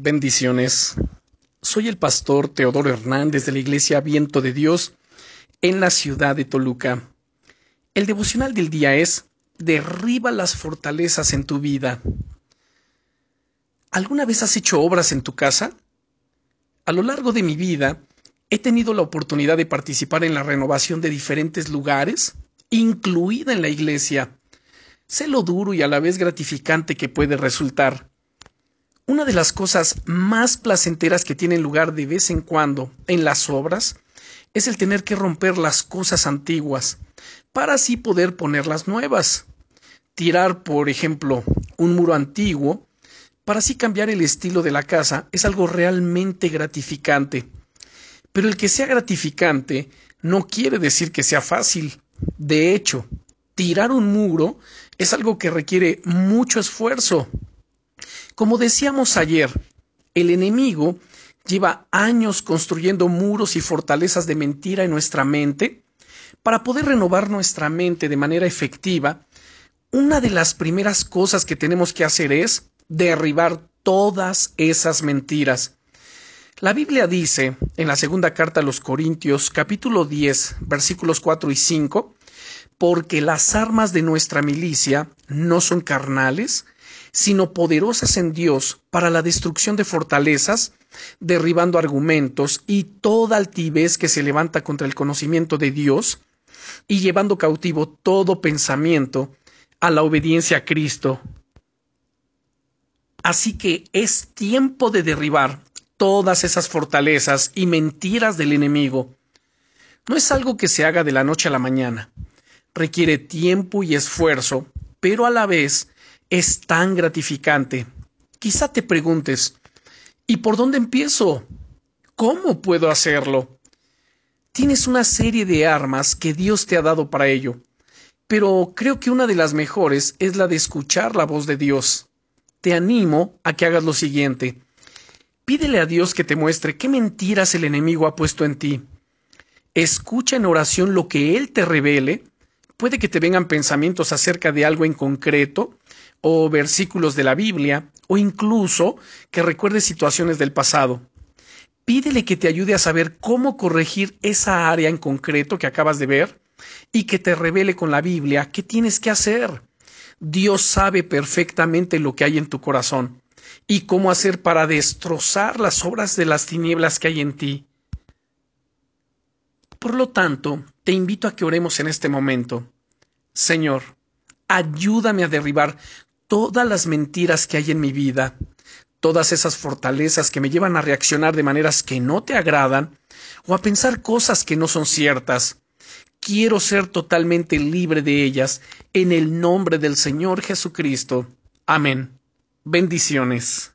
Bendiciones. Soy el pastor Teodoro Hernández de la Iglesia Viento de Dios en la ciudad de Toluca. El devocional del día es Derriba las fortalezas en tu vida. ¿Alguna vez has hecho obras en tu casa? A lo largo de mi vida he tenido la oportunidad de participar en la renovación de diferentes lugares, incluida en la iglesia. Sé lo duro y a la vez gratificante que puede resultar. Una de las cosas más placenteras que tienen lugar de vez en cuando en las obras es el tener que romper las cosas antiguas para así poder poner las nuevas. Tirar, por ejemplo, un muro antiguo para así cambiar el estilo de la casa es algo realmente gratificante. Pero el que sea gratificante no quiere decir que sea fácil. De hecho, tirar un muro es algo que requiere mucho esfuerzo. Como decíamos ayer, el enemigo lleva años construyendo muros y fortalezas de mentira en nuestra mente. Para poder renovar nuestra mente de manera efectiva, una de las primeras cosas que tenemos que hacer es derribar todas esas mentiras. La Biblia dice en la segunda carta a los Corintios capítulo 10 versículos 4 y 5, porque las armas de nuestra milicia no son carnales, sino poderosas en Dios para la destrucción de fortalezas, derribando argumentos y toda altivez que se levanta contra el conocimiento de Dios, y llevando cautivo todo pensamiento a la obediencia a Cristo. Así que es tiempo de derribar todas esas fortalezas y mentiras del enemigo. No es algo que se haga de la noche a la mañana. Requiere tiempo y esfuerzo, pero a la vez es tan gratificante. Quizá te preguntes, ¿y por dónde empiezo? ¿Cómo puedo hacerlo? Tienes una serie de armas que Dios te ha dado para ello, pero creo que una de las mejores es la de escuchar la voz de Dios. Te animo a que hagas lo siguiente. Pídele a Dios que te muestre qué mentiras el enemigo ha puesto en ti. Escucha en oración lo que Él te revele. Puede que te vengan pensamientos acerca de algo en concreto, o versículos de la Biblia, o incluso que recuerdes situaciones del pasado. Pídele que te ayude a saber cómo corregir esa área en concreto que acabas de ver y que te revele con la Biblia qué tienes que hacer. Dios sabe perfectamente lo que hay en tu corazón y cómo hacer para destrozar las obras de las tinieblas que hay en ti. Por lo tanto, te invito a que oremos en este momento. Señor, ayúdame a derribar todas las mentiras que hay en mi vida, todas esas fortalezas que me llevan a reaccionar de maneras que no te agradan o a pensar cosas que no son ciertas. Quiero ser totalmente libre de ellas en el nombre del Señor Jesucristo. Amén. Bendiciones.